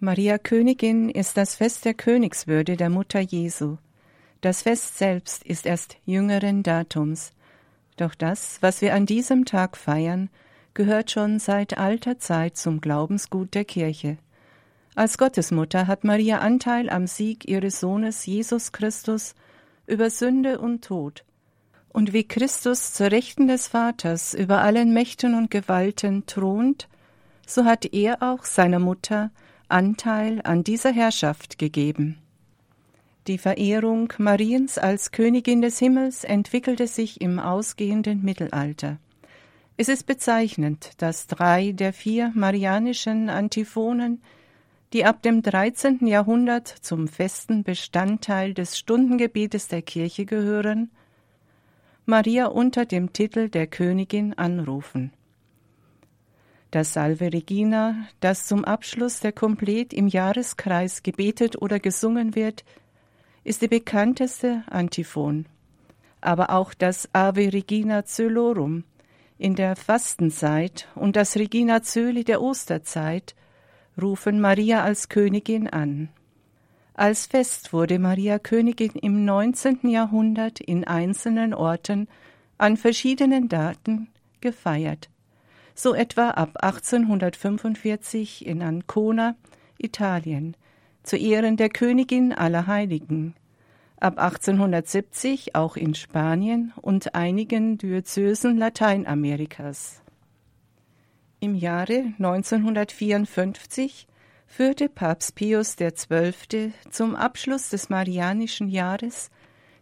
Maria Königin ist das Fest der Königswürde der Mutter Jesu. Das Fest selbst ist erst jüngeren Datums. Doch das, was wir an diesem Tag feiern, gehört schon seit alter Zeit zum Glaubensgut der Kirche. Als Gottesmutter hat Maria Anteil am Sieg ihres Sohnes Jesus Christus über Sünde und Tod. Und wie Christus zur Rechten des Vaters über allen Mächten und Gewalten thront, so hat er auch seiner Mutter Anteil an dieser Herrschaft gegeben. Die Verehrung Mariens als Königin des Himmels entwickelte sich im ausgehenden Mittelalter. Es ist bezeichnend, dass drei der vier marianischen Antiphonen, die ab dem 13. Jahrhundert zum festen Bestandteil des Stundengebetes der Kirche gehören, Maria unter dem Titel der Königin anrufen. Das Salve Regina, das zum Abschluss der Komplet im Jahreskreis gebetet oder gesungen wird, ist die bekannteste Antiphon. Aber auch das Ave Regina Cölorum in der Fastenzeit und das Regina Cöli der Osterzeit rufen Maria als Königin an. Als Fest wurde Maria Königin im 19. Jahrhundert in einzelnen Orten an verschiedenen Daten gefeiert so etwa ab 1845 in Ancona, Italien, zu Ehren der Königin aller Heiligen, ab 1870 auch in Spanien und einigen Diözesen Lateinamerikas. Im Jahre 1954 führte Papst Pius XII. zum Abschluss des Marianischen Jahres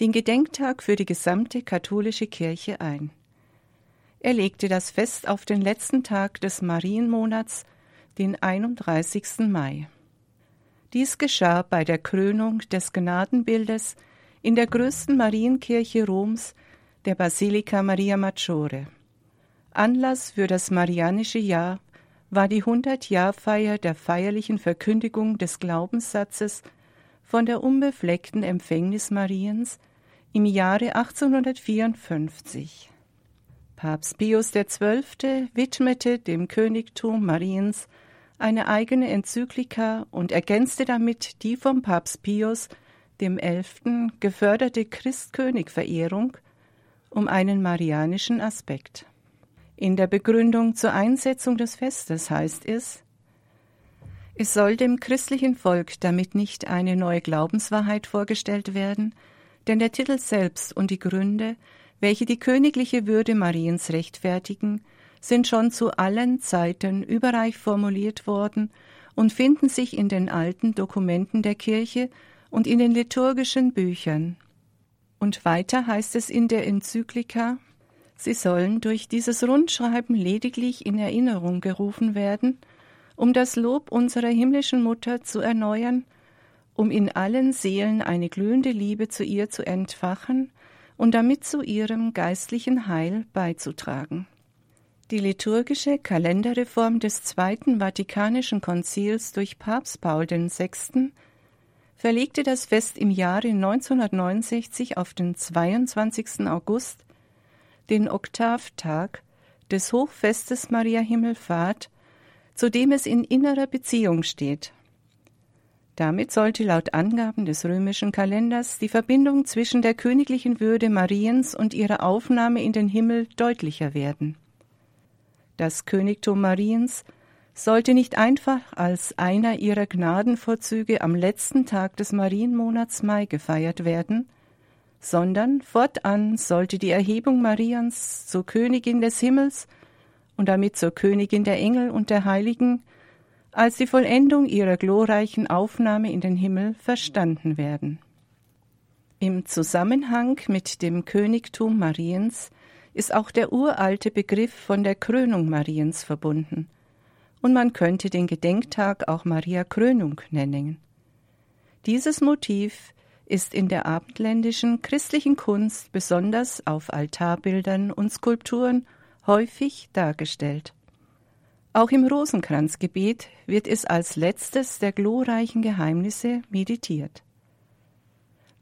den Gedenktag für die gesamte katholische Kirche ein. Er legte das Fest auf den letzten Tag des Marienmonats, den 31. Mai. Dies geschah bei der Krönung des Gnadenbildes in der größten Marienkirche Roms, der Basilika Maria Maggiore. Anlass für das Marianische Jahr war die Hundertjahrfeier der feierlichen Verkündigung des Glaubenssatzes von der unbefleckten Empfängnis Mariens im Jahre 1854. Papst Pius XII. widmete dem Königtum Mariens eine eigene Enzyklika und ergänzte damit die vom Papst Pius XI. geförderte Christkönigverehrung um einen marianischen Aspekt. In der Begründung zur Einsetzung des Festes heißt es, es soll dem christlichen Volk damit nicht eine neue Glaubenswahrheit vorgestellt werden, denn der Titel selbst und die Gründe, welche die königliche Würde Mariens rechtfertigen, sind schon zu allen Zeiten überreich formuliert worden und finden sich in den alten Dokumenten der Kirche und in den liturgischen Büchern. Und weiter heißt es in der Enzyklika, sie sollen durch dieses Rundschreiben lediglich in Erinnerung gerufen werden, um das Lob unserer himmlischen Mutter zu erneuern, um in allen Seelen eine glühende Liebe zu ihr zu entfachen und damit zu ihrem geistlichen Heil beizutragen. Die liturgische Kalenderreform des Zweiten Vatikanischen Konzils durch Papst Paul VI. verlegte das Fest im Jahre 1969 auf den 22. August, den Oktavtag des Hochfestes Maria Himmelfahrt, zu dem es in innerer Beziehung steht damit sollte laut Angaben des römischen Kalenders die Verbindung zwischen der königlichen Würde Mariens und ihrer Aufnahme in den Himmel deutlicher werden. Das Königtum Mariens sollte nicht einfach als einer ihrer Gnadenvorzüge am letzten Tag des Marienmonats Mai gefeiert werden, sondern fortan sollte die Erhebung Mariens zur Königin des Himmels und damit zur Königin der Engel und der Heiligen als die Vollendung ihrer glorreichen Aufnahme in den Himmel verstanden werden. Im Zusammenhang mit dem Königtum Mariens ist auch der uralte Begriff von der Krönung Mariens verbunden, und man könnte den Gedenktag auch Maria Krönung nennen. Dieses Motiv ist in der abendländischen christlichen Kunst besonders auf Altarbildern und Skulpturen häufig dargestellt. Auch im Rosenkranzgebet wird es als letztes der glorreichen Geheimnisse meditiert.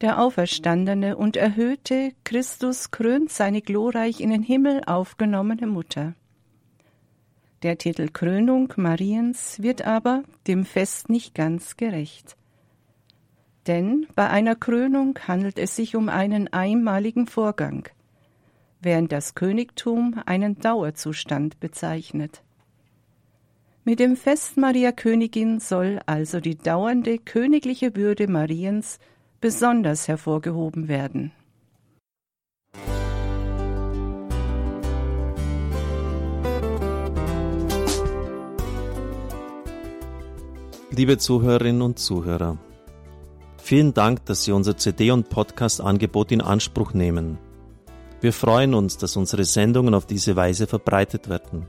Der auferstandene und erhöhte Christus krönt seine glorreich in den Himmel aufgenommene Mutter. Der Titel Krönung Mariens wird aber dem Fest nicht ganz gerecht. Denn bei einer Krönung handelt es sich um einen einmaligen Vorgang, während das Königtum einen Dauerzustand bezeichnet. Mit dem Fest Maria Königin soll also die dauernde königliche Würde Mariens besonders hervorgehoben werden. Liebe Zuhörerinnen und Zuhörer, vielen Dank, dass Sie unser CD- und Podcast-Angebot in Anspruch nehmen. Wir freuen uns, dass unsere Sendungen auf diese Weise verbreitet werden.